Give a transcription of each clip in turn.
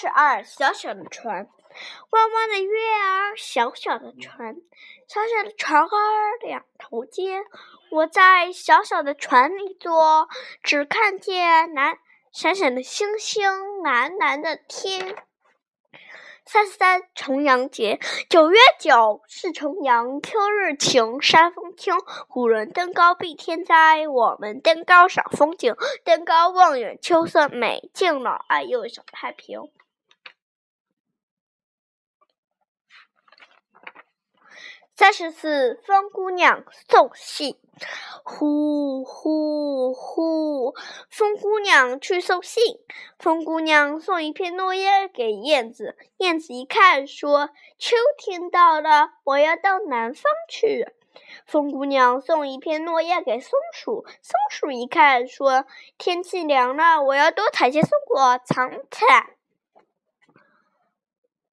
十二，小小的船，弯弯的月儿，小小的船，小小的船儿两头尖。我在小小的船里坐，只看见蓝闪闪的星星，蓝蓝的天。三十三，重阳节，九月九是重阳，秋日晴，山风清。古人登高避天灾，我们登高赏风景。登高望远，秋色美，敬老爱幼，享太平。三十四，风姑娘送信。呼呼呼，风姑娘去送信。风姑娘送一片落叶给燕子。燕子一看，说：“秋天到了，我要到南方去。”风姑娘送一片落叶给松鼠。松鼠一看，说：“天气凉了，我要多采些松果藏起来。”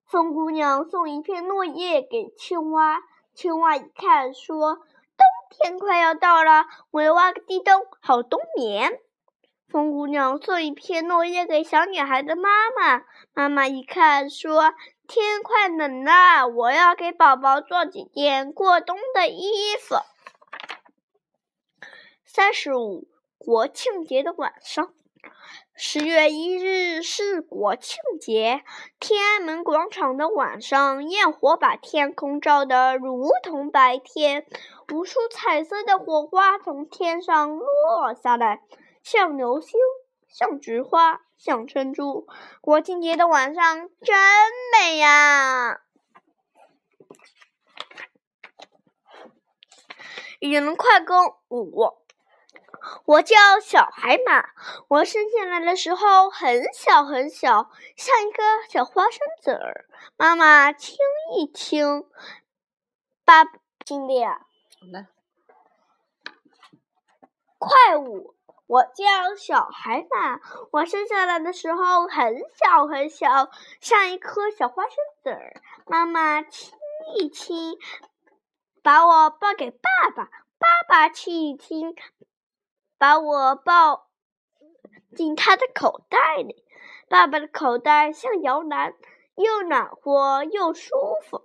风姑娘送一片落叶给青蛙。青蛙一看，说：“冬天快要到了，我要挖个地洞，好冬眠。”风姑娘送一片落叶给小女孩的妈妈，妈妈一看，说：“天快冷了，我要给宝宝做几件过冬的衣服。”三十五，国庆节的晚上。十月一日是国庆节，天安门广场的晚上，焰火把天空照得如同白天，无数彩色的火花从天上落下来，像流星，像菊花，像珍珠。国庆节的晚上真美呀！语言快更五。我叫小海马，我生下来的时候很小很小，像一个小花生籽儿。妈妈亲一亲，爸亲的呀。好的。快舞，我叫小海马，我生下来的时候很小很小，像一颗小花生籽儿。妈妈亲一亲，把我抱给爸爸，爸爸亲一亲。把我抱进他的口袋里，爸爸的口袋像摇篮，又暖和又舒服。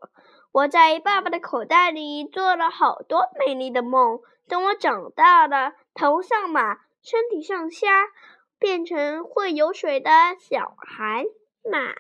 我在爸爸的口袋里做了好多美丽的梦。等我长大了，头像马，身体像虾，变成会游水的小孩马。